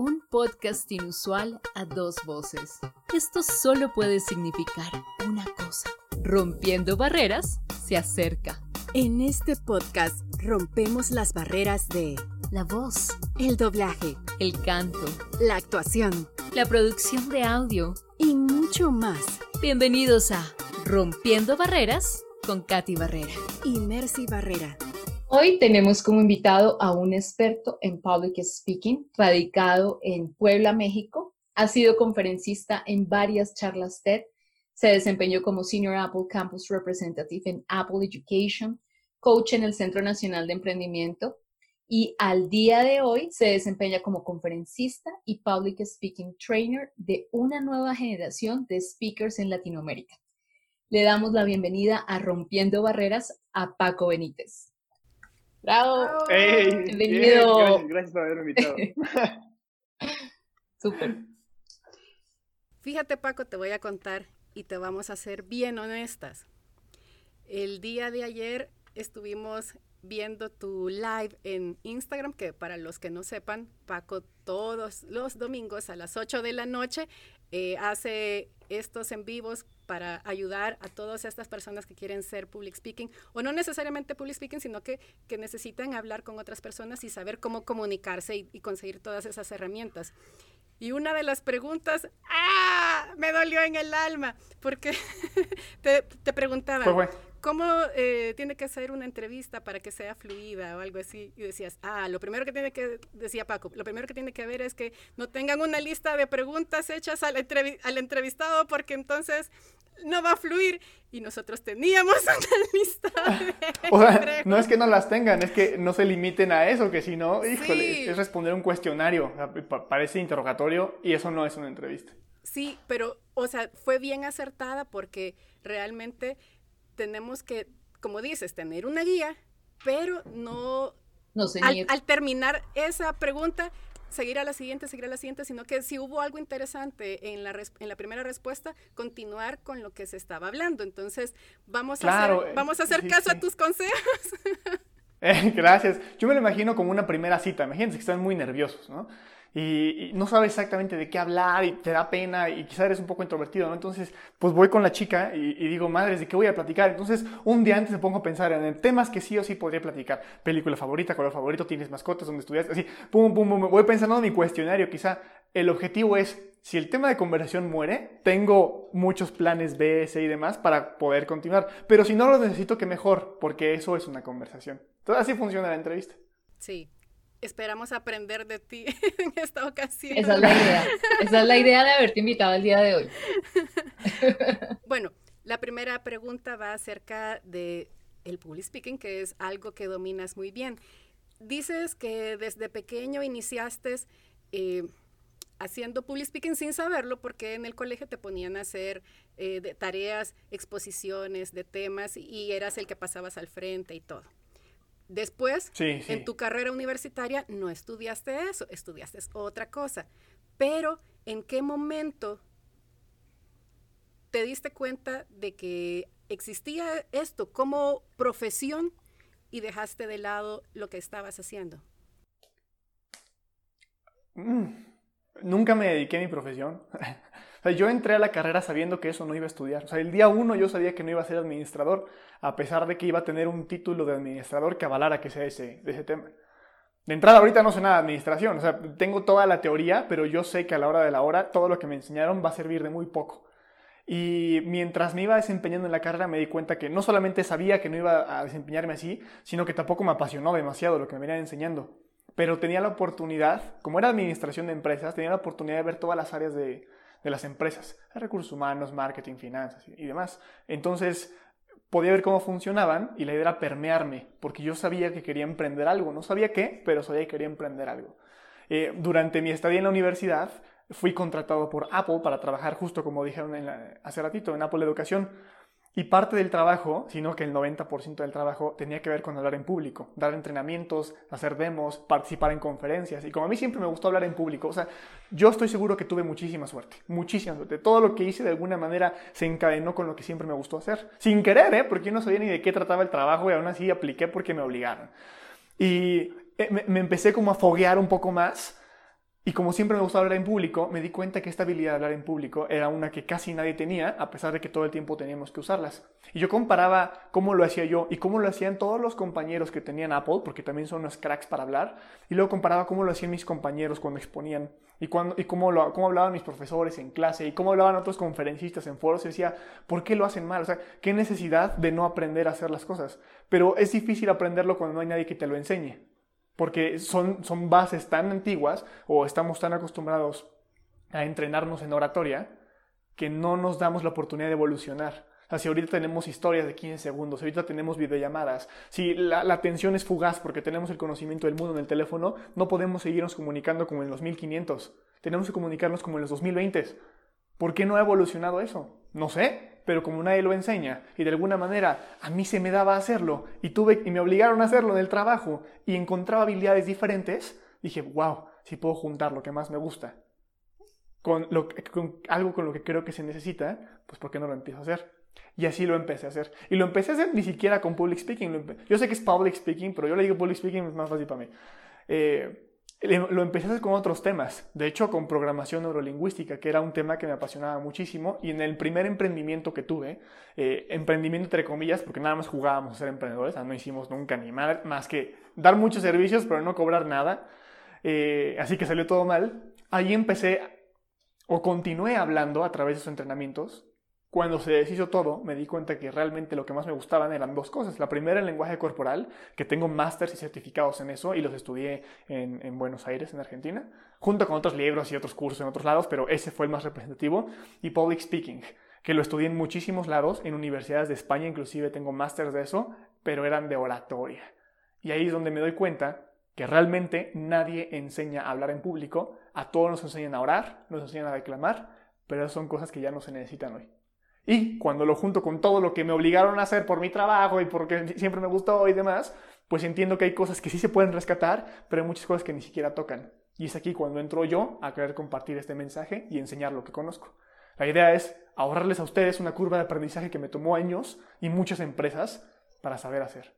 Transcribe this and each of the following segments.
Un podcast inusual a dos voces. Esto solo puede significar una cosa. Rompiendo barreras, se acerca. En este podcast rompemos las barreras de La voz, el doblaje, el canto, la actuación la producción de audio y mucho más. Bienvenidos a Rompiendo Barreras con Katy Barrera y Mercy Barrera. Hoy tenemos como invitado a un experto en public speaking, radicado en Puebla, México. Ha sido conferencista en varias charlas TED. Se desempeñó como Senior Apple Campus Representative en Apple Education, coach en el Centro Nacional de Emprendimiento y al día de hoy se desempeña como conferencista y public speaking trainer de una nueva generación de speakers en Latinoamérica. Le damos la bienvenida a Rompiendo Barreras a Paco Benítez. ¡Bravo! Bienvenido. gracias, por haberme invitado. Súper. Fíjate, Paco, te voy a contar y te vamos a ser bien honestas. El día de ayer estuvimos viendo tu live en Instagram, que para los que no sepan, Paco todos los domingos a las 8 de la noche eh, hace estos en vivos para ayudar a todas estas personas que quieren ser public speaking, o no necesariamente public speaking, sino que, que necesitan hablar con otras personas y saber cómo comunicarse y, conseguir todas esas herramientas. Y una de las preguntas, ¡ah! Me dolió en el alma, porque te, te preguntaba, ¿cómo eh, tiene que ser una entrevista para que sea fluida o algo así? Y decías, ah, lo primero que tiene que, decía Paco, lo primero que tiene que ver es que no tengan una lista de preguntas hechas al, al entrevistado porque entonces no va a fluir. Y nosotros teníamos una lista. o sea, no es que no las tengan, es que no se limiten a eso, que si no, híjole, es responder un cuestionario, parece interrogatorio y eso no es una entrevista. Sí, pero, o sea, fue bien acertada porque realmente tenemos que, como dices, tener una guía, pero no, no al, al, terminar esa pregunta, seguir a la siguiente, seguir a la siguiente, sino que si hubo algo interesante en la, en la primera respuesta, continuar con lo que se estaba hablando. Entonces, vamos a hacer, vamos a hacer caso a tus consejos. Eh, gracias. Yo me lo imagino como una primera cita. Imagínense que están muy nerviosos, ¿no? Y, no sabes exactamente de qué hablar y te da pena y quizás eres un poco introvertido, ¿no? Entonces, pues voy con la chica y, digo, madres, ¿de qué voy a platicar? Entonces, un día antes me pongo a pensar en temas que sí o sí podría platicar. Película favorita, color favorito, tienes mascotas, donde estudias, así, pum, pum, pum, voy pensando en mi cuestionario, quizá el objetivo es, si el tema de conversación muere, tengo muchos planes B, C y demás para poder continuar, pero si no lo necesito, que mejor, porque eso es una conversación. Entonces, así funciona la entrevista. Sí, esperamos aprender de ti en esta ocasión. Esa es la idea. Esa es la idea de haberte invitado el día de hoy. bueno, la primera pregunta va acerca de el public speaking, que es algo que dominas muy bien. Dices que desde pequeño iniciaste eh, haciendo public speaking sin saberlo, porque en el colegio te ponían a hacer eh, tareas, exposiciones de temas y eras el que pasabas al frente y todo. Después, en tu carrera universitaria, no estudiaste eso, estudiaste otra cosa. Pero, ¿en qué momento te diste cuenta de que existía esto como profesión y dejaste de lado lo que estabas haciendo? Mm, nunca me dediqué a mi profesión. Yo entré a la carrera sabiendo que eso no iba a estudiar. O sea, el día uno yo sabía que no iba a ser administrador, a pesar de que iba a tener un título de administrador que avalara que sea ese, ese tema. De entrada, ahorita no sé nada de administración. O sea, tengo toda la teoría, pero yo sé que a la hora de la hora todo lo que me enseñaron va a servir de muy poco. Y mientras me iba desempeñando en la carrera me di cuenta que no solamente sabía que no iba a desempeñarme así, sino que tampoco me apasionó demasiado lo que me venían enseñando. Pero tenía la oportunidad, como era administración de empresas, tenía la oportunidad de ver todas las áreas de, de las empresas, recursos humanos, marketing, finanzas y demás. Entonces, podía ver cómo funcionaban y la idea era permearme, porque yo sabía que quería emprender algo, no sabía qué, pero sabía que quería emprender algo. Eh, durante mi estadía en la universidad, fui contratado por Apple para trabajar justo como dijeron hace ratito en Apple Educación y parte del trabajo, sino que el 90% del trabajo tenía que ver con hablar en público, dar entrenamientos, hacer demos, participar en conferencias. Y como a mí siempre me gustó hablar en público, o sea, yo estoy seguro que tuve muchísima suerte, muchísima suerte. Todo lo que hice de alguna manera se encadenó con lo que siempre me gustó hacer. Sin querer, ¿eh? Porque yo no sabía ni de qué trataba el trabajo y aún así apliqué porque me obligaron. Y eh, me, me empecé como a foguear un poco más Y como siempre me gustaba hablar en público, me di cuenta que esta habilidad de hablar en público era una que casi nadie tenía, a pesar de que todo el tiempo teníamos que usarlas. Y yo comparaba cómo lo hacía yo y cómo lo hacían todos los compañeros que tenían Apple, porque también son unos cracks para hablar, y luego comparaba cómo lo hacían mis compañeros cuando exponían, y, cómo, cómo hablaban mis profesores en clase, y cómo hablaban otros conferencistas en foros, y decía, ¿por qué lo hacen mal? O sea, ¿qué necesidad de no aprender a hacer las cosas? Pero es difícil aprenderlo cuando no hay nadie que te lo enseñe porque son, bases tan antiguas o estamos tan acostumbrados a entrenarnos en oratoria que no nos damos la oportunidad de evolucionar. O sea, si ahorita tenemos historias de 15 segundos, ahorita tenemos videollamadas, si la, la, atención es fugaz porque tenemos el conocimiento del mundo en el teléfono, no podemos seguirnos comunicando como en los 1500. Tenemos que comunicarnos como en los 2020. ¿Por qué no ha evolucionado eso? No sé, pero como nadie lo enseña y de alguna manera a mí se me daba hacerlo y tuve y me obligaron a hacerlo en el trabajo y encontraba habilidades diferentes, dije, wow, si puedo juntar lo que más me gusta con, lo, con algo con lo que creo que se necesita, pues ¿por qué no lo empiezo a hacer? Y así lo empecé a hacer. Y lo empecé a hacer ni siquiera con public speaking. Yo sé que es public speaking, pero yo le digo public speaking es más fácil para mí. Eh, lo empecé a hacer con otros temas, de hecho con programación neurolingüística, que era un tema que me apasionaba muchísimo, y en el primer emprendimiento que tuve, eh, emprendimiento entre comillas, porque nada más jugábamos a ser emprendedores, no hicimos nunca ni más, más que dar muchos servicios, pero no cobrar nada, eh, así que salió todo mal, ahí empecé o continué hablando a través de esos entrenamientos cuando se deshizo todo, me di cuenta que realmente lo que más me gustaban eran dos cosas. La primera, el lenguaje corporal, que tengo másters y certificados en eso y los estudié en, en, Buenos Aires, en Argentina, junto con otros libros y otros cursos en otros lados, pero ese fue el más representativo. Y public speaking, que lo estudié en muchísimos lados, en universidades de España, inclusive tengo másters de eso, pero eran de oratoria. Y ahí es donde me doy cuenta que realmente nadie enseña a hablar en público, a todos nos enseñan a orar, nos enseñan a declamar, pero son cosas que ya no se necesitan hoy. Y cuando lo junto con todo lo que me obligaron a hacer por mi trabajo y porque siempre me gustó y demás, pues entiendo que hay cosas que sí se pueden rescatar, pero hay muchas cosas que ni siquiera tocan. Y es aquí cuando entro yo a querer compartir este mensaje y enseñar lo que conozco. La idea es ahorrarles a ustedes una curva de aprendizaje que me tomó años y muchas empresas para saber hacer.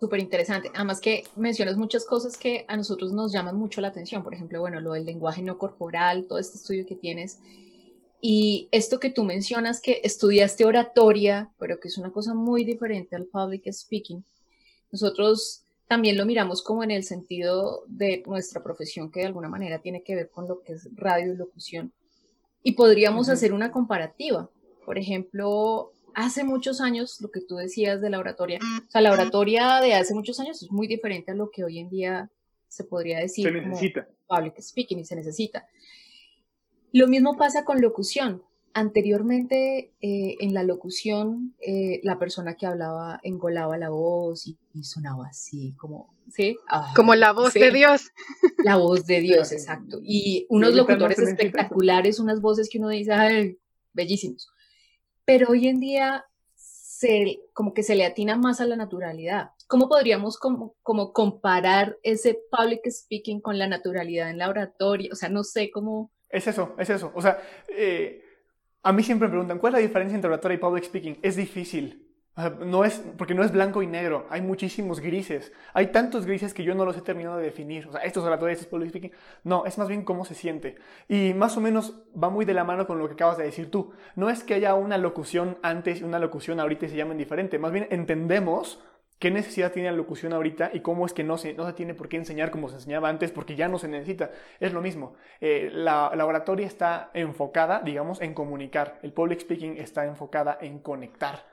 Súper interesante. Además que mencionas muchas cosas que a nosotros nos llaman mucho la atención. Por ejemplo, bueno, lo del lenguaje no corporal, todo este estudio que tienes y esto que tú mencionas, que estudiaste oratoria, pero que es una cosa muy diferente al public speaking, nosotros también lo miramos como en el sentido de nuestra profesión, que de alguna manera tiene que ver con lo que es radio y locución. Y podríamos hacer una comparativa. Por ejemplo, hace muchos años, lo que tú decías de la oratoria, o sea, la oratoria de hace muchos años es muy diferente a lo que hoy en día se podría decir. Se necesita. Como public speaking y se necesita. Lo mismo pasa con locución. Anteriormente, eh, en la locución, eh, la persona que hablaba engolaba la voz y, sonaba así, como, ¿sí? Ah, como la voz de Dios. La voz de Dios, exacto. Y unos locutores espectaculares, unas voces que uno dice, ay, bellísimos. Pero hoy en día, se, como que se le atina más a la naturalidad. ¿Cómo podríamos como, como comparar ese public speaking con la naturalidad en la oratoria? O sea, no sé cómo es eso, es eso. O sea, eh, a mí siempre me preguntan, ¿cuál es la diferencia entre oratoria y public speaking? Es difícil. no es, porque no es blanco y negro, hay muchísimos grises. Hay tantos grises que yo no los he terminado de definir. O sea, esto es oratoria, esto es public speaking. No, es más bien cómo se siente. Y más o menos va muy de la mano con lo que acabas de decir tú. No es que haya una locución antes y una locución ahorita y se llamen diferente. Más bien entendemos qué necesidad tiene la locución ahorita y cómo es que no se, no se tiene por qué enseñar como se enseñaba antes porque ya no se necesita. Es lo mismo. Eh, la, la, oratoria está enfocada, digamos, en comunicar. El public speaking está enfocada en conectar.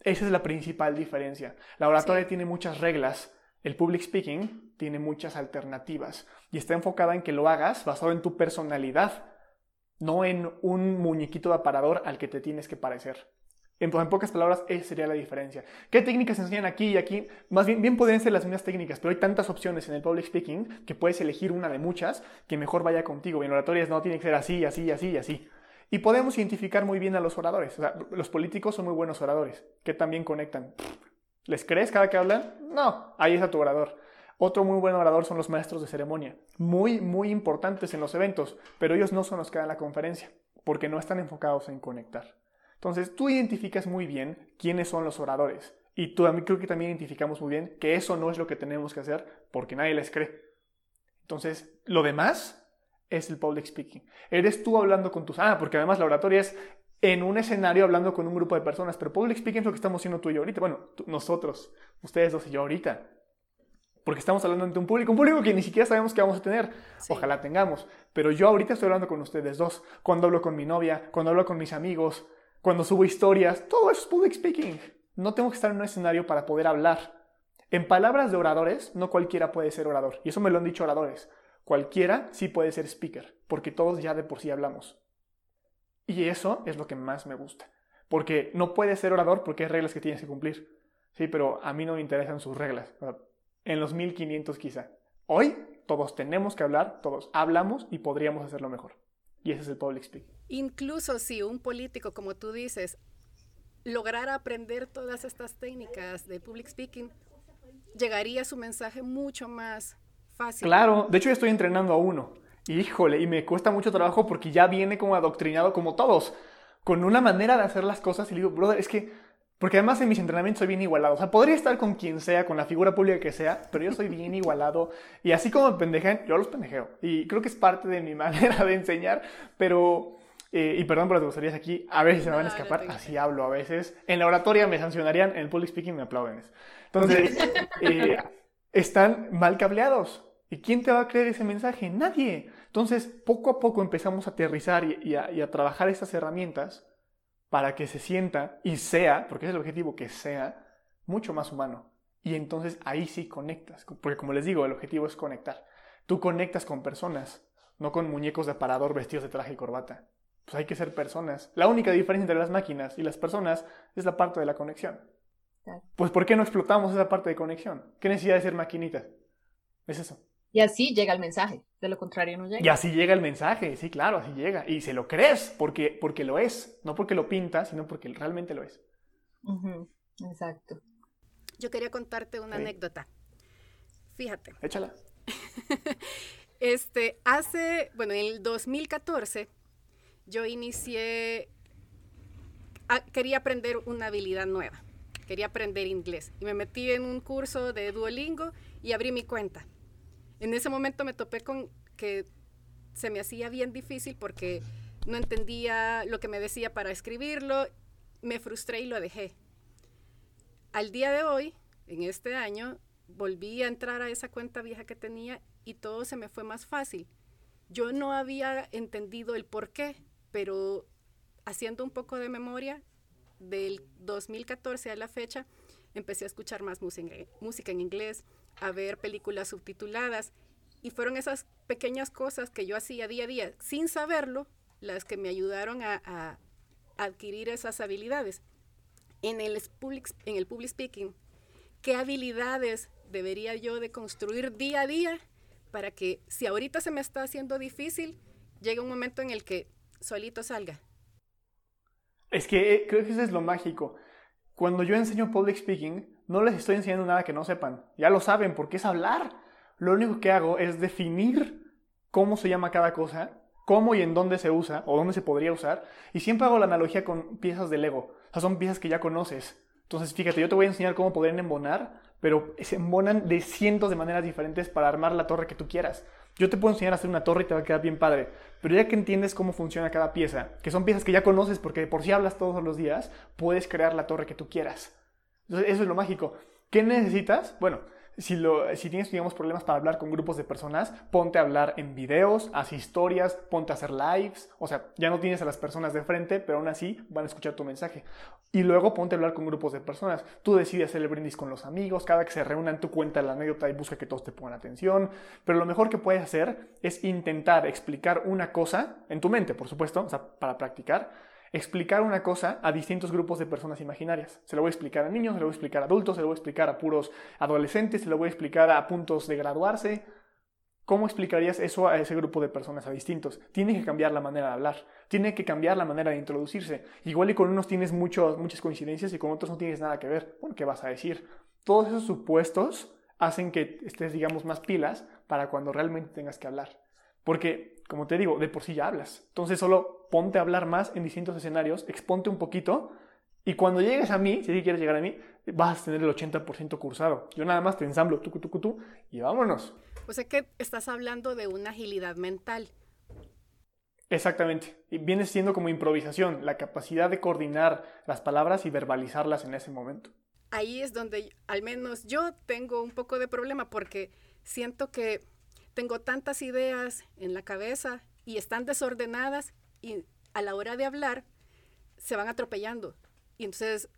Esa es la principal diferencia. La oratoria tiene muchas reglas. El public speaking tiene muchas alternativas y está enfocada en que lo hagas basado en tu personalidad, no en un muñequito de aparador al que te tienes que parecer. En, pocas palabras, esa sería la diferencia. ¿Qué técnicas se enseñan aquí y aquí? Más bien, bien pueden ser las mismas técnicas, pero hay tantas opciones en el public speaking que puedes elegir una de muchas que mejor vaya contigo. En oratorias no, tiene que ser así, así, así y así. Y podemos identificar muy bien a los oradores. O sea, los políticos son muy buenos oradores, que también conectan. ¿Les crees cada que hablan? No, ahí está tu orador. Otro muy buen orador son los maestros de ceremonia, muy, muy importantes en los eventos, pero ellos no son los que dan la conferencia, porque no están enfocados en conectar. Entonces, tú identificas muy bien quiénes son los oradores. Y tú, a mí creo que también identificamos muy bien que eso no es lo que tenemos que hacer porque nadie les cree. Entonces, lo demás es el public speaking. Eres tú hablando con tus... Ah, porque además la oratoria es en un escenario hablando con un grupo de personas, pero public speaking es lo que estamos haciendo tú y yo ahorita. Bueno, nosotros, ustedes dos y yo ahorita. Porque estamos hablando ante un público, un público que ni siquiera sabemos que vamos a tener. Ojalá tengamos. Pero yo ahorita estoy hablando con ustedes dos. Cuando hablo con mi novia, cuando hablo con mis amigos, cuando subo historias, todo eso es public speaking. No tengo que estar en un escenario para poder hablar. En palabras de oradores, no cualquiera puede ser orador. Y eso me lo han dicho oradores. Cualquiera sí puede ser speaker, porque todos ya de por sí hablamos. Y eso es lo que más me gusta. Porque no puedes ser orador porque hay reglas que tienes que cumplir. Sí, pero a mí no me interesan sus reglas. En los 1500 quizá. Hoy todos tenemos que hablar, todos hablamos y podríamos hacerlo mejor. Y ese es el public speaking. Incluso si un político, como tú dices, lograra aprender todas estas técnicas de public speaking, llegaría su mensaje mucho más fácil. Claro, de hecho yo estoy entrenando a uno. Híjole, y me cuesta mucho trabajo porque ya viene como adoctrinado como todos, con una manera de hacer las cosas y le digo, brother, es que, porque además en mis entrenamientos soy bien igualado, o sea, podría estar con quien sea, con la figura pública que sea, pero yo soy bien igualado y así como me yo los pendejeo. Y creo que es parte de mi manera de enseñar, pero... Eh, y perdón por las groserías aquí, a veces se me van a escapar, así hablo a veces. En la oratoria me sancionarían, en el public speaking me aplauden. Entonces, eh, están mal cableados. ¿Y quién te va a creer ese mensaje? Nadie. Entonces, poco a poco empezamos a aterrizar y, a, trabajar estas herramientas para que se sienta y sea, porque es el objetivo, que sea mucho más humano. Y entonces ahí sí conectas, porque como les digo, el objetivo es conectar. Tú conectas con personas, no con muñecos de aparador vestidos de traje y corbata. Pues hay que ser personas. La única diferencia entre las máquinas y las personas es la parte de la conexión. Pues ¿por qué no explotamos esa parte de conexión? ¿Qué necesidad de ser maquinitas? Es eso. Y así llega el mensaje, de lo contrario no llega. Y así llega el mensaje, sí, claro, así llega. Y se lo crees porque, porque lo es, no porque lo pinta, sino porque realmente lo es. Exacto. Yo quería contarte una anécdota. Fíjate. Échala. este, hace, bueno, en el 2014 yo inicié, quería aprender una habilidad nueva, quería aprender inglés. Y me metí en un curso de Duolingo y abrí mi cuenta en ese momento me topé con que se me hacía bien difícil porque no entendía lo que me decía para escribirlo, me frustré y lo dejé. Al día de hoy, en este año, volví a entrar a esa cuenta vieja que tenía y todo se me fue más fácil. Yo no había entendido el por qué, pero haciendo un poco de memoria, del 2014 a la fecha, empecé a escuchar más música en inglés, a ver películas subtituladas. Y fueron esas pequeñas cosas que yo hacía día a día sin saberlo las que me ayudaron a, adquirir esas habilidades. En el, public, en el public speaking, ¿qué habilidades debería yo de construir día a día para que si ahorita se me está haciendo difícil, llegue un momento en el que solito salga? Es que eh, creo que eso es lo mágico. Cuando yo enseño public speaking, no les estoy enseñando nada que no sepan. Ya lo saben, porque es hablar. Lo único que hago es definir cómo se llama cada cosa, cómo y en dónde se usa o dónde se podría usar. Y siempre hago la analogía con piezas de Lego. O sea, son piezas que ya conoces. Entonces, fíjate, yo te voy a enseñar cómo poder embonar, pero se embonan de cientos de maneras diferentes para armar la torre que tú quieras. Yo te puedo enseñar a hacer una torre y te va a quedar bien padre, pero ya que entiendes cómo funciona cada pieza, que son piezas que ya conoces porque por si hablas todos los días, puedes crear la torre que tú quieras. Entonces, eso es lo mágico. ¿Qué necesitas? Bueno, si, tienes, digamos, problemas para hablar con grupos de personas, ponte a hablar en videos, haz historias, ponte a hacer lives. O sea, ya no tienes a las personas de frente, pero aún así van a escuchar tu mensaje. Y luego ponte a hablar con grupos de personas. Tú decides hacer el brindis con los amigos, cada que se reúnan, tú cuenta la anécdota y busca que todos te pongan atención. Pero lo mejor que puedes hacer es intentar explicar una cosa, en tu mente, por supuesto, para practicar, explicar una cosa a distintos grupos de personas imaginarias. Se lo voy a explicar a niños, se lo voy a explicar a adultos, se lo voy a explicar a puros adolescentes, se lo voy a explicar a puntos de graduarse. ¿Cómo explicarías eso a ese grupo de personas, a distintos? Tiene que cambiar la manera de hablar, tiene que cambiar la manera de introducirse. Igual y con unos tienes muchos, muchas coincidencias y con otros no tienes nada que ver. Bueno, ¿qué vas a decir? Todos esos supuestos hacen que estés, digamos, más pilas para cuando realmente tengas que hablar. Porque como te digo, de por sí ya hablas. Entonces solo ponte a hablar más en distintos escenarios, exponte un poquito y cuando llegues a mí, si quieres llegar a mí, vas a tener el 80% cursado. Yo nada más te ensamblo tú, tú, tú, y vámonos. O sea que estás hablando de una agilidad mental. Exactamente. Y viene siendo como improvisación, la capacidad de coordinar las palabras y verbalizarlas en ese momento. Ahí es donde al menos yo tengo un poco de problema porque siento que tengo tantas ideas en la cabeza y están desordenadas y a la hora de hablar se van atropellando. Y entonces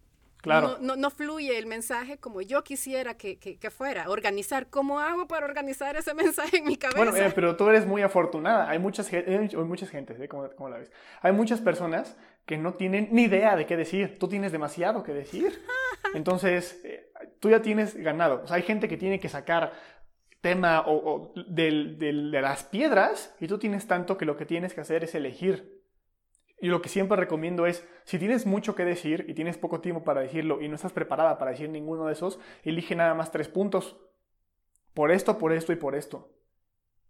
Claro. No, no, fluye el mensaje como yo quisiera que, que, fuera. Organizar, ¿cómo hago para organizar ese mensaje en mi cabeza? Bueno, eh, pero tú eres muy afortunada. Hay muchas, hay muchas gentes, ¿eh? ¿Cómo, la ves? Hay muchas personas que no tienen ni idea de qué decir. Tú tienes demasiado que decir. Entonces, eh, tú ya tienes ganado. O sea, hay gente que tiene que sacar tema o, de las piedras y tú tienes tanto que lo que tienes que hacer es elegir y lo que siempre recomiendo es, si tienes mucho que decir y tienes poco tiempo para decirlo y no estás preparada para decir ninguno de esos, elige nada más tres puntos. Por esto, por esto y por esto.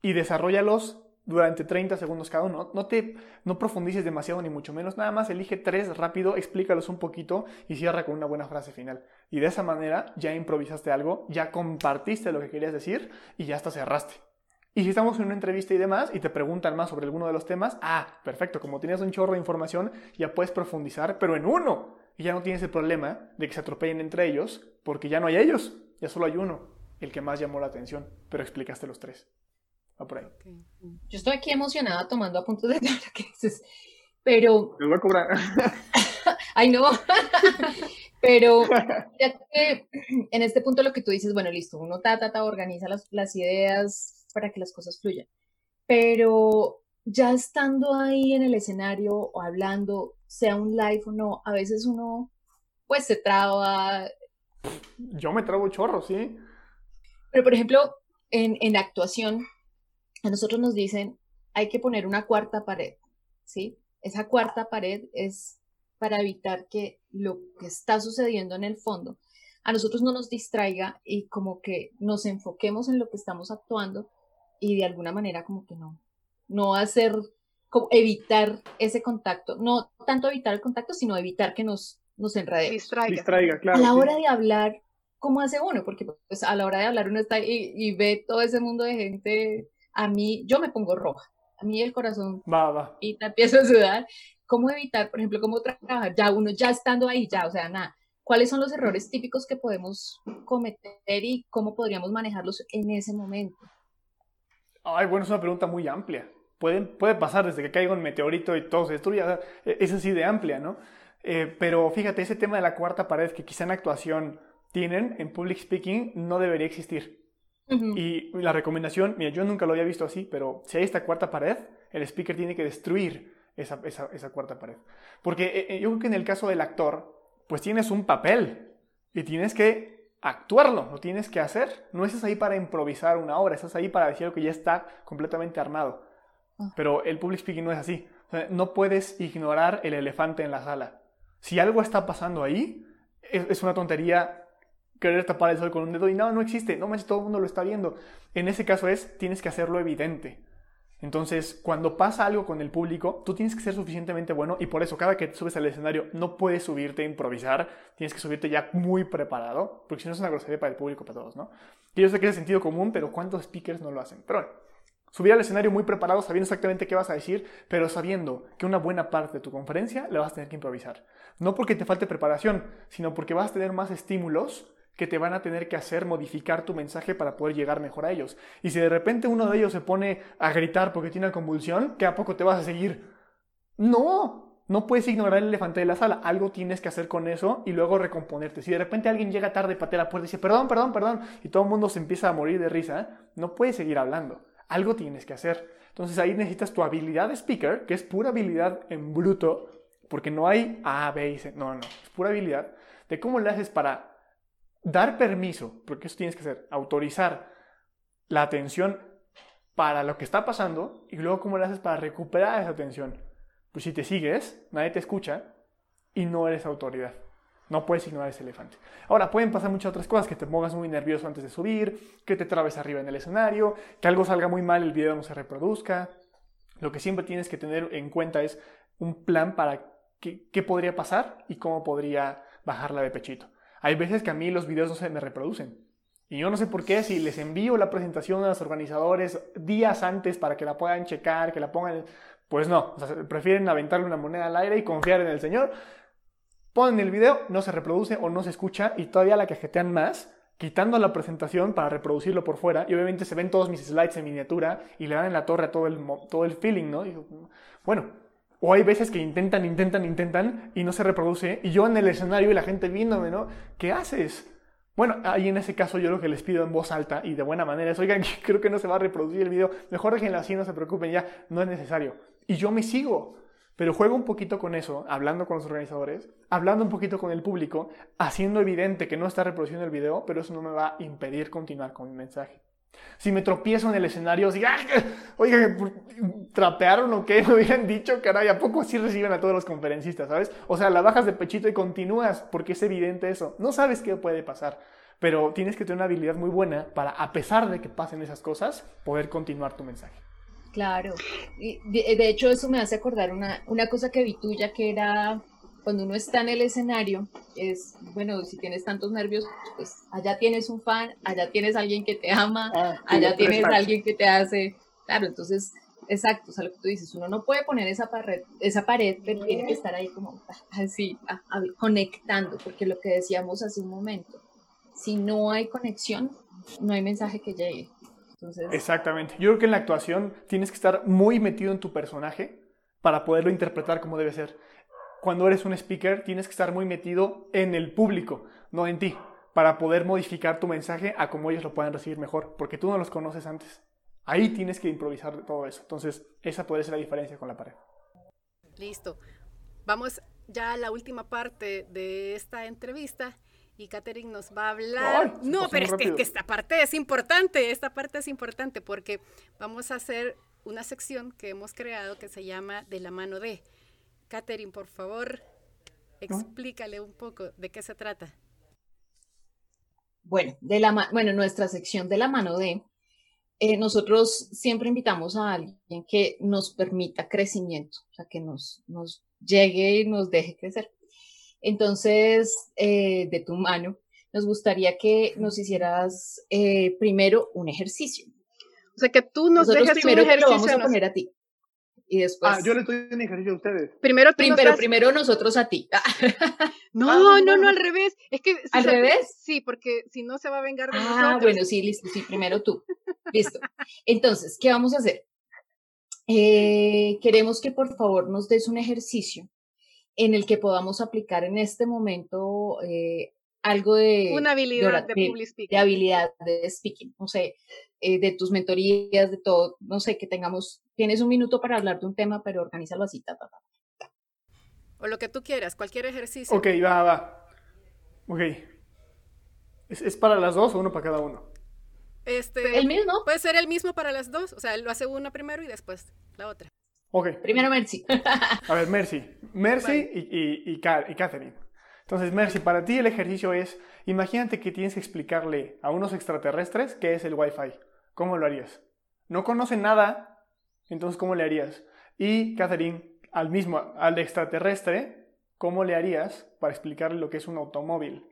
Y desarrollalos durante 30 segundos cada uno. No te no profundices demasiado ni mucho menos, nada más elige tres rápido, explícalos un poquito y cierra con una buena frase final. Y de esa manera ya improvisaste algo, ya compartiste lo que querías decir y ya hasta cerraste. Y si estamos en una entrevista y demás y te preguntan más sobre alguno de los temas, ah, perfecto, como tienes un chorro de información, ya puedes profundizar, pero en uno. Y ya no tienes el problema de que se atropellen entre ellos, porque ya no hay ellos, ya solo hay uno, el que más llamó la atención, pero explicaste los tres. Va por ahí. Yo estoy aquí emocionada tomando apuntes de lo que dices, pero... Me voy a cobrar. Ay, no. pero en este punto lo que tú dices, bueno, listo, uno ta, ta, ta, organiza las, las ideas para que las cosas fluyan. Pero ya estando ahí en el escenario o hablando, sea un live o no, a veces uno pues se traba. Yo me trabo chorro, sí. Pero por ejemplo, en, en actuación, a nosotros nos dicen, hay que poner una cuarta pared, ¿sí? Esa cuarta pared es para evitar que lo que está sucediendo en el fondo a nosotros no nos distraiga y como que nos enfoquemos en lo que estamos actuando y de alguna manera como que no, no hacer, como evitar ese contacto, no tanto evitar el contacto, sino evitar que nos, nos enredemos. Distraiga. Distraiga, claro. A la hora de hablar, ¿cómo hace uno? Porque pues a la hora de hablar uno está y, y ve todo ese mundo de gente, a mí, yo me pongo roja, a mí el corazón va, va. y te empiezo a sudar. ¿Cómo evitar, por ejemplo, cómo trabajar ya uno ya estando ahí, ya, o sea, nada, ¿Cuáles son los errores típicos que podemos cometer y cómo podríamos manejarlos en ese momento? Ay, bueno, es una pregunta muy amplia. Puede, puede pasar desde que caiga un meteorito y todo se destruya. E, es así de amplia, ¿no? Eh, pero fíjate, ese tema de la cuarta pared que quizá en actuación tienen, en public speaking, no debería existir. Y la recomendación, mira, yo nunca lo había visto así, pero si hay esta cuarta pared, el speaker tiene que destruir esa, esa, esa cuarta pared. Porque eh, eh, yo creo que en el caso del actor, pues tienes un papel y tienes que actuarlo, lo tienes que hacer. No estás ahí para improvisar una obra, estás ahí para decir que ya está completamente armado. Ah. Pero el public speaking no es así. no puedes ignorar el elefante en la sala. Si algo está pasando ahí, es, una tontería querer tapar el sol con un dedo y no, no existe. No más todo el mundo lo está viendo. En ese caso es, tienes que hacerlo evidente. Entonces, cuando pasa algo con el público, tú tienes que ser suficientemente bueno y por eso cada que subes al escenario no puedes subirte a improvisar, tienes que subirte ya muy preparado, porque si no es una grosería para el público, para todos, ¿no? Y yo sé que es sentido común, pero ¿cuántos speakers no lo hacen? Pero bueno, subir al escenario muy preparado, sabiendo exactamente qué vas a decir, pero sabiendo que una buena parte de tu conferencia la vas a tener que improvisar. No porque te falte preparación, sino porque vas a tener más estímulos que te van a tener que hacer modificar tu mensaje para poder llegar mejor a ellos. Y si de repente uno de ellos se pone a gritar porque tiene una convulsión, ¿qué a poco te vas a seguir? No, no puedes ignorar el elefante de la sala. Algo tienes que hacer con eso y luego recomponerte. Si de repente alguien llega tarde, patea la puerta y dice, perdón, perdón, perdón, y todo el mundo se empieza a morir de risa, no puedes seguir hablando. Algo tienes que hacer. Entonces ahí necesitas tu habilidad de speaker, que es pura habilidad en bruto, porque no hay A, B y C. No, no, es pura habilidad de cómo le haces para dar permiso, porque eso tienes que hacer, autorizar la atención para lo que está pasando y luego cómo lo haces para recuperar esa atención. Pues si te sigues, nadie te escucha y no eres autoridad. No puedes ignorar ese elefante. Ahora, pueden pasar muchas otras cosas, que te pongas muy nervioso antes de subir, que te trabes arriba en el escenario, que algo salga muy mal, el video no se reproduzca. Lo que siempre tienes que tener en cuenta es un plan para qué, qué podría pasar y cómo podría bajarla de pechito. Hay veces que a mí los videos no se me reproducen. Y yo no sé por qué, si les envío la presentación a los organizadores días antes para que la puedan checar, que la pongan, pues no, prefieren aventarle una moneda al aire y confiar en el Señor. Ponen el video, no se reproduce o no se escucha y todavía la cajetean más, quitando la presentación para reproducirlo por fuera. Y obviamente se ven todos mis slides en miniatura y le dan en la torre todo el feeling, ¿no? bueno, o hay veces que intentan, intentan, intentan y no se reproduce y yo en el escenario y la gente viéndome, ¿no? ¿Qué haces? Bueno, ahí en ese caso yo lo que les pido en voz alta y de buena manera es, oigan, creo que no se va a reproducir el video, mejor déjenlo así, no se preocupen, ya no es necesario. Y yo me sigo, pero juego un poquito con eso, hablando con los organizadores, hablando un poquito con el público, haciendo evidente que no está reproduciendo el video, pero eso no me va a impedir continuar con mi mensaje. Si me tropiezo en el escenario, si, oiga, ¿trapearon o qué? Me hubieran dicho, caray, ¿a poco así reciben a todos los conferencistas, sabes? O sea, la bajas de pechito y continúas, porque es evidente eso. No sabes qué puede pasar, pero tienes que tener una habilidad muy buena para, a pesar de que pasen esas cosas, poder continuar tu mensaje. Claro, de, hecho eso me hace acordar una, una cosa que vi tuya que era cuando uno está en el escenario, es, bueno, si tienes tantos nervios, pues allá tienes un fan, allá tienes alguien que te ama, ah, allá tienes alguien que te hace, claro, entonces, exacto, o sea, lo que tú dices, uno no puede poner esa pared, esa pared, pero tiene que estar ahí como así, conectando, porque lo que decíamos hace un momento, si no hay conexión, no hay mensaje que llegue. Entonces... Exactamente. Yo creo que en la actuación tienes que estar muy metido en tu personaje para poderlo interpretar como debe ser cuando eres un speaker tienes que estar muy metido en el público, no en ti, para poder modificar tu mensaje a como ellos lo puedan recibir mejor, porque tú no los conoces antes. Ahí tienes que improvisar todo eso. Entonces, esa puede ser la diferencia con la pared. Listo. Vamos ya a la última parte de esta entrevista y Katherine nos va a hablar. no, pero es que, que, esta parte es importante, esta parte es importante porque vamos a hacer una sección que hemos creado que se llama De la mano de. Catherine, por favor, explícale un poco de qué se trata. Bueno, de la bueno, nuestra sección de la mano de, eh, nosotros siempre invitamos a alguien que nos permita crecimiento, o sea, que nos, nos llegue y nos deje crecer. Entonces, eh, de tu mano, nos gustaría que nos hicieras eh, primero un ejercicio. O sea, que tú nos dejes primero un ejercicio. Lo vamos a poner a ti y después... Ah, yo le estoy en ejercicio a ustedes. Primero tú Pero primero nosotros a ti. no, ah, no, no, al revés. Es que... ¿Al revés? Sí, porque si no se va a vengar de ah, nosotros. Ah, bueno, sí, listo, sí, primero tú. listo. Entonces, ¿qué vamos a hacer? Eh, queremos que por favor nos des un ejercicio en el que podamos aplicar en este momento eh, algo de... Una habilidad de, de, de, habilidad de speaking. No sé, eh, de tus mentorías, de todo, no sé, que tengamos, tienes un minuto para hablar de un tema, pero organízalo así, ta, ta, O lo que tú quieras, cualquier ejercicio. Ok, va, va. Ok. ¿Es, para las dos o uno para cada uno? Este, ¿El mismo? Puede ser el mismo para las dos, o sea, lo hace uno primero y después la otra. Ok. Primero Mercy. A ver, Mercy. Mercy y, y, y Catherine. Entonces, Mercy, para ti el ejercicio es, imagínate que tienes que explicarle a unos extraterrestres qué es el Wi-Fi. ¿Cómo lo harías? No conocen nada, entonces ¿cómo le harías? Y, Catherine, al mismo, al extraterrestre, ¿cómo le harías para explicarle lo que es un automóvil?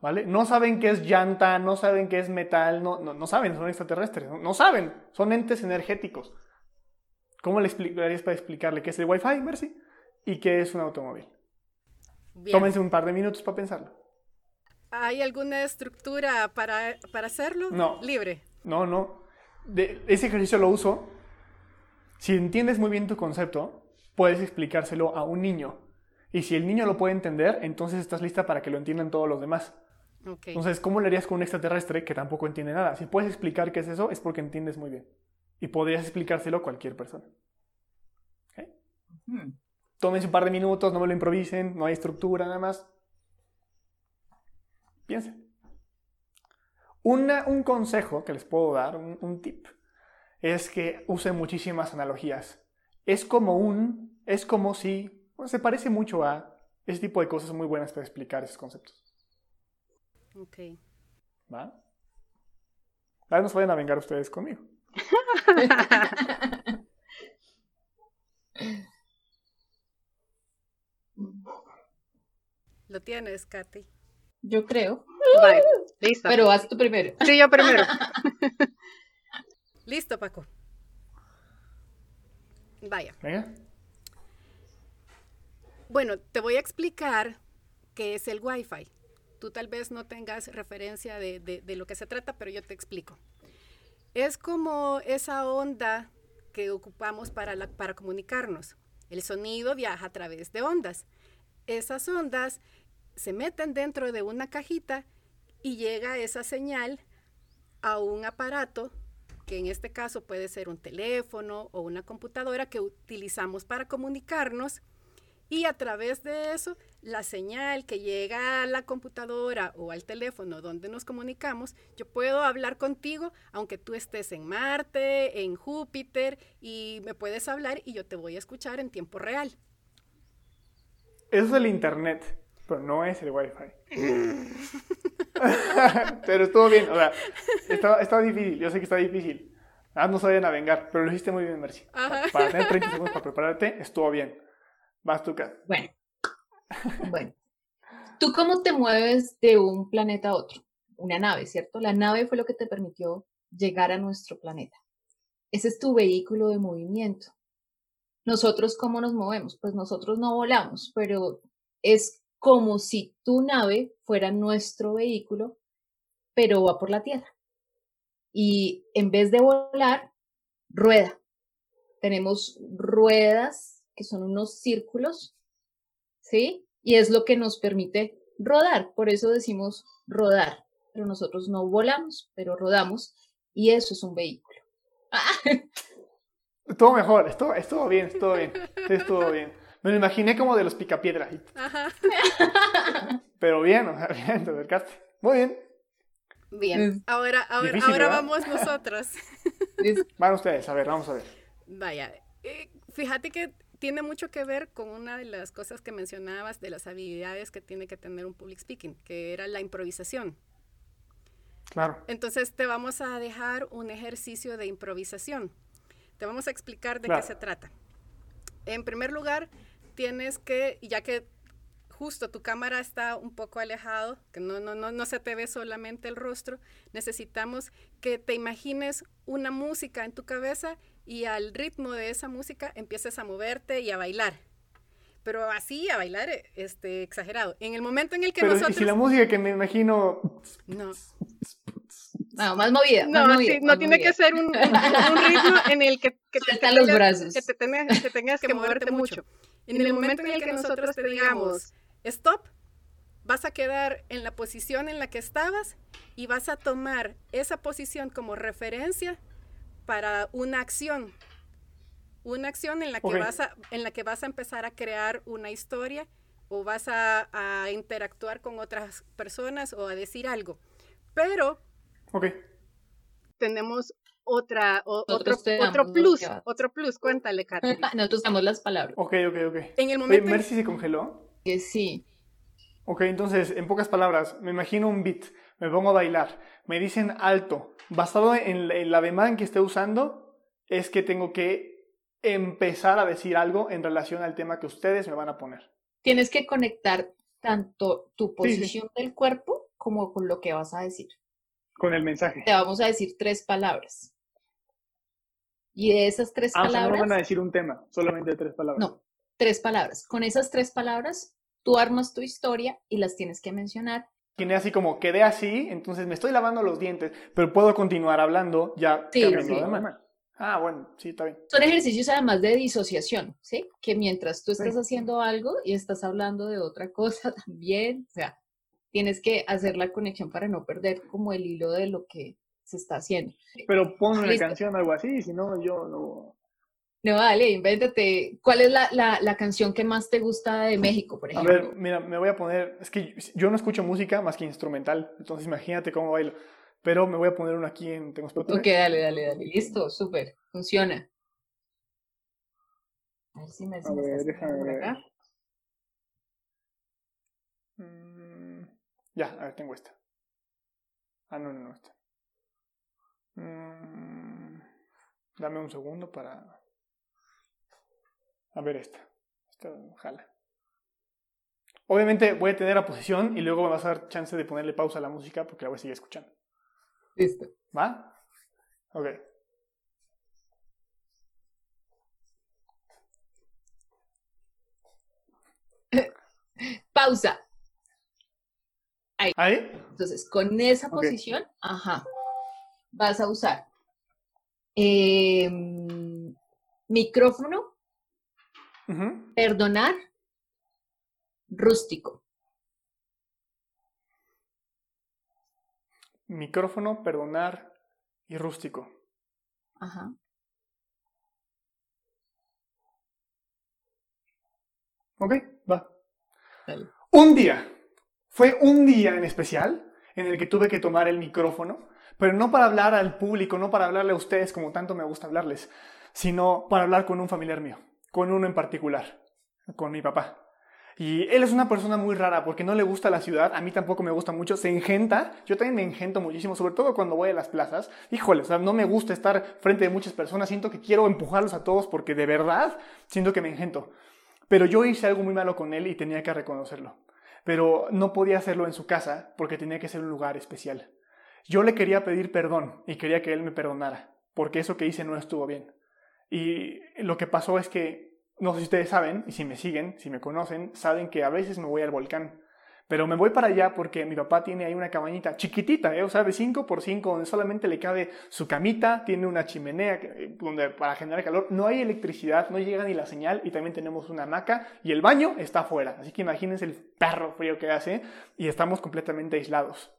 ¿Vale? No saben qué es llanta, no saben qué es metal, no, no, saben, son extraterrestres, no, no, saben, son entes energéticos. ¿Cómo le explicarías para explicarle qué es el Wi-Fi, Mercy? Y qué es un automóvil. Tómense un par de minutos para pensarlo. ¿Hay alguna estructura para, para hacerlo? No. Libre. No, no. De, ese ejercicio lo uso. Si entiendes muy bien tu concepto, puedes explicárselo a un niño. Y si el niño lo puede entender, entonces estás lista para que lo entiendan todos los demás. Okay. Entonces, ¿cómo le harías con un extraterrestre que tampoco entiende nada? Si puedes explicar qué es eso, es porque entiendes muy bien. Y podrías explicárselo a cualquier persona. ¿Okay? Tómense un par de minutos, no me lo improvisen, no hay estructura nada más. Piensen. un consejo que les puedo dar, un, tip, es que usen muchísimas analogías. Es como un, es como si, se parece mucho a ese tipo de cosas muy buenas para explicar esos conceptos. Ok. ¿Va? A ver, no se vayan a vengar ustedes conmigo. Lo tienes, Katy. Yo creo. Vale, listo. Pero haz tú primero. Sí, yo primero. listo, Paco. Vaya. Venga. Bueno, te voy a explicar qué es el Wi-Fi. Tú tal vez no tengas referencia de, de, de lo que se trata, pero yo te explico. Es como esa onda que ocupamos para, la, para comunicarnos. El sonido viaja a través de ondas. Esas ondas se meten dentro de una cajita y llega esa señal a un aparato que en este caso puede ser un teléfono o una computadora que utilizamos para comunicarnos y a través de eso la señal que llega a la computadora o al teléfono donde nos comunicamos, yo puedo hablar contigo aunque tú estés en Marte, en Júpiter y me puedes hablar y yo te voy a escuchar en tiempo real. Eso es el internet, pero no es el wifi. pero estuvo bien, o sea, estaba, estaba, difícil, yo sé que está difícil. Ah, no sabían a vengar, pero lo hiciste muy bien, Mercy. Para, para tener 30 segundos para prepararte, estuvo bien. Vas tú, Kat. Bueno. Bueno. ¿Tú cómo te mueves de un planeta a otro? Una nave, ¿cierto? La nave fue lo que te permitió llegar a nuestro planeta. Ese es tu vehículo de movimiento. Nosotros, ¿cómo nos movemos? Pues nosotros no volamos, pero es como si tu nave fuera nuestro vehículo, pero va por la Tierra. Y en vez de volar, rueda. Tenemos ruedas que son unos círculos, ¿sí? Y es lo que nos permite rodar, por eso decimos rodar, pero nosotros no volamos, pero rodamos y eso es un vehículo. Estuvo mejor, estuvo, estuvo bien, estuvo bien, estuvo bien. Me lo imaginé como de los picapiedras. Pero bien, o sea, bien, te acercaste. Muy bien. Bien, ahora, ahora, Difícil, ahora vamos nosotros. Van ustedes, a ver, vamos a ver. Vaya, eh, fíjate que tiene mucho que ver con una de las cosas que mencionabas de las habilidades que tiene que tener un public speaking, que era la improvisación. Claro. Entonces te vamos a dejar un ejercicio de improvisación. Te vamos a explicar de claro. qué se trata. En primer lugar, tienes que, ya que justo tu cámara está un poco alejado, que no, no, no, no se te ve solamente el rostro, necesitamos que te imagines una música en tu cabeza y al ritmo de esa música empieces a moverte y a bailar. Pero así, a bailar, este, exagerado. En el momento en el que Pero, nosotros... ¿y si la música que me imagino... No. No, más movida. No, más movida, sí, no tiene movida. que ser un, un, ritmo en el que, que te tengas, los brazos. Que te tengas, que, tengas que moverte mucho. En el momento en el que nosotros te digamos, stop, vas a quedar en la posición en la que estabas y vas a tomar esa posición como referencia para una acción. Una acción en la que, okay. vas, a, en la que vas a empezar a crear una historia o vas a, a interactuar con otras personas o a decir algo. Pero okay. tenemos otra, o, otro, otro plus, otro plus, cuéntale, Katy. Nosotros damos las palabras. Ok, ok, ok. En el momento... Oye, ¿Mercy se congeló? Que sí. Ok, entonces, en pocas palabras, me imagino un beat, me pongo a bailar, me dicen alto, basado en, en la demanda que esté usando, es que tengo que empezar a decir algo en relación al tema que ustedes me van a poner. Tienes que conectar tanto tu posición sí, sí. del cuerpo como con lo que vas a decir. Con el mensaje. Te vamos a decir tres palabras. Y de esas tres ah, palabras. O sea, no van a decir un tema, solamente tres palabras. No, tres palabras. Con esas tres palabras, tú armas tu historia y las tienes que mencionar. Tiene así como quedé así, entonces me estoy lavando los dientes, pero puedo continuar hablando ya sí, cambiando sí. Ah, bueno, sí, está bien. Son ejercicios además de disociación, ¿sí? Que mientras tú estás sí. haciendo algo y estás hablando de otra cosa también, o sea, tienes que hacer la conexión para no perder como el hilo de lo que se está haciendo. Pero pon una ¿Listo? canción algo así, si no, yo no... No, dale, invéntate. ¿Cuál es la, la, la, canción que más te gusta de México, por ejemplo? A ver, mira, me voy a poner... Es que yo no escucho música más que instrumental, entonces imagínate cómo bailo. Pero me voy a poner uno aquí en... Tengo. Ok, dale, dale, dale. Listo, súper. Funciona. A ver si me, si a me ver, estás déjame por ver. acá. Mm, ya, a ver, tengo esta. Ah, no, no, no, esta. Mm, dame un segundo para... A ver esta. Esta jala. Obviamente voy a tener la posición y luego me vas a dar chance de ponerle pausa a la música porque la voy a seguir escuchando. Listo. ¿Va? Ok. Pausa. ¿Ahí? Entonces, con esa posición, ajá, vas a usar em, micrófono, Ujú. perdonar, rústico. Micrófono, perdonar y rústico. Ajá. Ok, va. Dale. Un día. Fue un día en especial en el que tuve que tomar el micrófono, pero no para hablar al público, no para hablarle a ustedes como tanto me gusta hablarles, sino para hablar con un familiar mío, con uno en particular, con mi papá. Y él es una persona muy rara porque no le gusta la ciudad, a mí tampoco me gusta mucho, se engenta, yo también me engento muchísimo, sobre todo cuando voy a las plazas. Híjole, no me gusta estar frente de muchas personas, siento que quiero empujarlos a todos porque de verdad siento que me engento. Pero yo hice algo muy malo con él y tenía que reconocerlo. Pero no podía hacerlo en su casa porque tenía que ser un lugar especial. Yo le quería pedir perdón y quería que él me perdonara, porque eso que hice no estuvo bien. Y lo que pasó es que, no sé si ustedes saben, y si me siguen, si me conocen, saben que a veces me voy al volcán. Pero me voy para allá porque mi papá tiene ahí una cabañita chiquitita, ¿eh? o sea, de 5 por 5 donde solamente le cabe su camita, tiene una chimenea que- donde, para generar calor. No hay electricidad, no llega ni la señal y también tenemos una hamaca y el baño está afuera. Así que imagínense el perro frío que hace y estamos completamente aislados.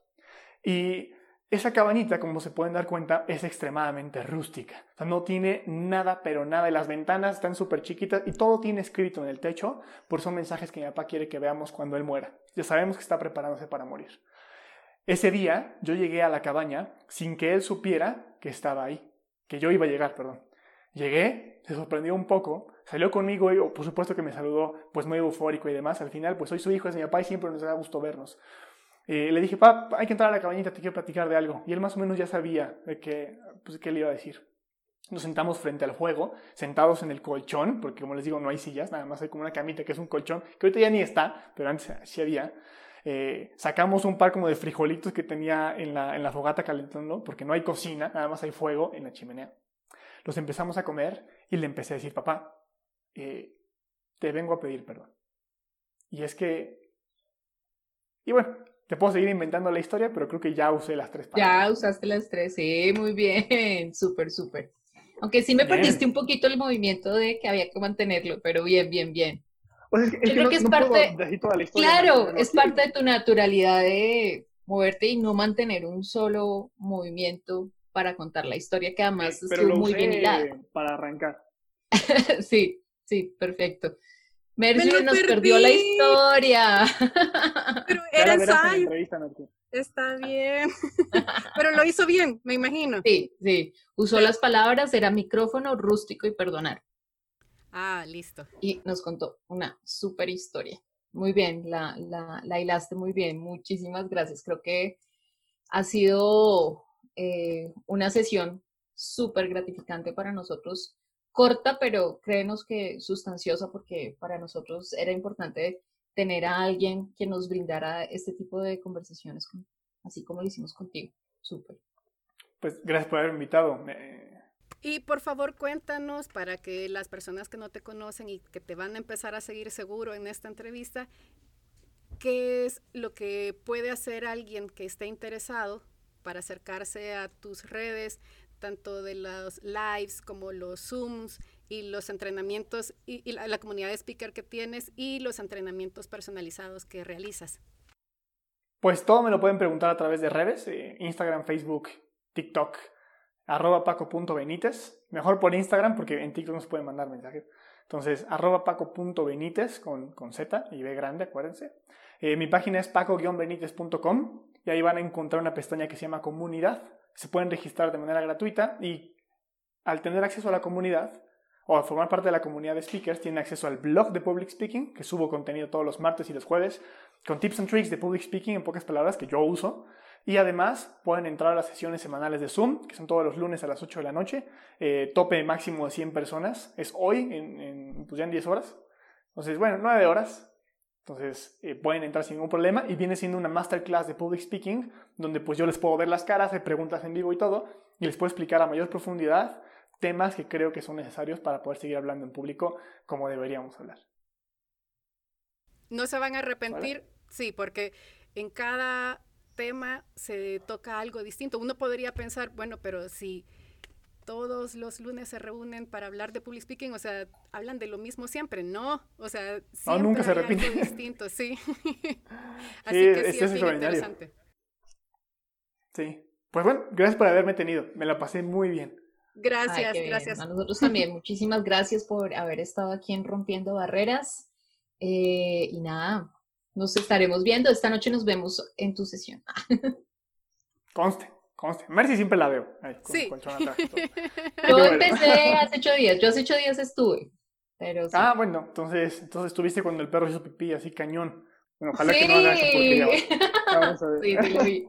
Y esa cabañita, como se pueden dar cuenta, es extremadamente rústica. No tiene nada, pero nada. Las ventanas están súper chiquitas y todo tiene escrito en el techo, por son mensajes que mi papá quiere que veamos cuando él muera. Ya sabemos que está preparándose para morir. Ese día yo llegué a la cabaña sin que él supiera que estaba ahí, que yo iba a llegar, perdón. Llegué, se sorprendió un poco, salió conmigo y oh, por supuesto que me saludó, pues muy eufórico y demás. Al final, pues soy su hijo, es mi papá y siempre nos da gusto vernos. Eh, le dije, papá, hay que entrar a la cabañita, te quiero platicar de algo. Y él más o menos ya sabía de qué, pues, qué le iba a decir. Nos sentamos frente al fuego, sentados en el colchón, porque como les digo, no hay sillas, nada más hay como una camita que es un colchón, que ahorita ya ni está, pero antes sí había. Eh, sacamos un par como de frijolitos que tenía en la, en la fogata calentando, porque no hay cocina, nada más hay fuego en la chimenea. Los empezamos a comer y le empecé a decir, papá, eh, te vengo a pedir perdón. Y es que... Y bueno, te puedo seguir inventando la historia, pero creo que ya usé las tres palabras. Ya usaste las tres, sí, muy bien, súper, súper. Aunque sí me Bien. perdiste un poquito el movimiento de que había que mantenerlo, pero bien, bien, bien. O sea, es que, es Yo creo que es no parte- toda la historia, Claro, no, es parte de tu naturalidad de moverte y no mantener un solo movimiento para contar la historia, que además Pero estuvo lo muy bien hilada. para arrancar. Sí, sí, perfecto. Me Mercy nos perdió la historia. Pero era ensayo. Está bien. Pero lo hizo bien, me imagino. Sí, sí. Usó las palabras, era micrófono, rústico y perdonar. Ah, listo. Y nos contó una súper historia. Muy bien, la, la, la hilaste muy bien. Muchísimas gracias. Creo que ha sido eh, una sesión súper gratificante para nosotros. Corta, pero créenos que sustanciosa porque para nosotros era importante tener a alguien que nos brindara este tipo de conversaciones, con- así como lo hicimos contigo. Súper. Pues gracias por haberme invitado. Me- Y por favor cuéntanos para que las personas que no te conocen y que te van a empezar a seguir seguro en esta entrevista, ¿qué es lo que puede hacer alguien que esté interesado para acercarse a tus redes, tanto de los lives como los Zooms y los entrenamientos y, la, comunidad de speaker que tienes y los entrenamientos personalizados que realizas? Pues todo me lo pueden preguntar a través de redes, eh, Instagram, Facebook, TikTok, arroba paco.benítez. Mejor por Instagram porque en TikTok no se pueden mandar mensajes. Entonces, arroba paco.benítez con, con Z y B grande, acuérdense. Eh, mi página es paco-benítez.com y ahí van a encontrar una pestaña que se llama comunidad. Se pueden registrar de manera gratuita y al tener acceso a la comunidad o a formar parte de la comunidad de speakers, tienen acceso al blog de Public Speaking, que subo contenido todos los martes y los jueves, con tips and tricks de Public Speaking, en pocas palabras, que yo uso. Y además pueden entrar a las sesiones semanales de Zoom, que son todos los lunes a las 8 de la noche. Eh, tope máximo de 100 personas. Es hoy, en, en, pues ya en 10 horas. Entonces, bueno, 9 horas. Entonces eh, pueden entrar sin ningún problema y viene siendo una masterclass de public speaking donde pues yo les puedo ver las caras, hacer preguntas en vivo y todo y les puedo explicar a mayor profundidad temas que creo que son necesarios para poder seguir hablando en público como deberíamos hablar. No se van a arrepentir, sí, porque en cada tema se toca algo distinto. Uno podría pensar, bueno, pero si todos los lunes se reúnen para hablar de public speaking, o sea, hablan de lo mismo siempre, no, o sea, siempre nunca se hay repite. algo distinto, sí. Así Sí, que sí, este es es bien extraordinario. interesante. Sí. Pues bueno, gracias por haberme tenido. Me la pasé muy bien. Gracias, Ay, qué bien. gracias. A nosotros también. Muchísimas gracias por haber estado aquí en Rompiendo Barreras. Eh, y nada, nos estaremos viendo. Esta noche nos vemos en tu sesión. Conste, conste. Mercy siempre la veo. Ahí, con Sí. el colchón atrás y todo. Yo empecé hace ocho días. Yo hace ocho días estuve. Pero sí. Ah, bueno, entonces, entonces estuviste cuando el perro hizo pipí así cañón. Bueno, ojalá que no haga eso Sí. porque ya vamos a ver. Sí, sí lo vi.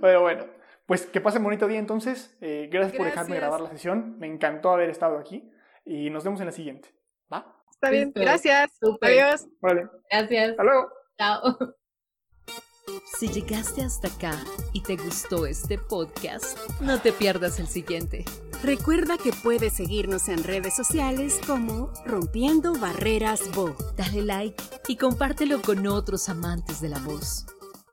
Pero bueno, pues que pasen bonito día entonces. Eh, gracias, por dejarme grabar la sesión. Me encantó haber estado aquí. Y nos vemos en la siguiente. ¿Va? Está bien, Listo. gracias. Súper. Adiós. Vale. Gracias. Hasta luego. Chao. Si llegaste hasta acá y te gustó este podcast, no te pierdas el siguiente. Recuerda que puedes seguirnos en redes sociales como Rompiendo Barreras Bo. Dale like y compártelo con otros amantes de la voz.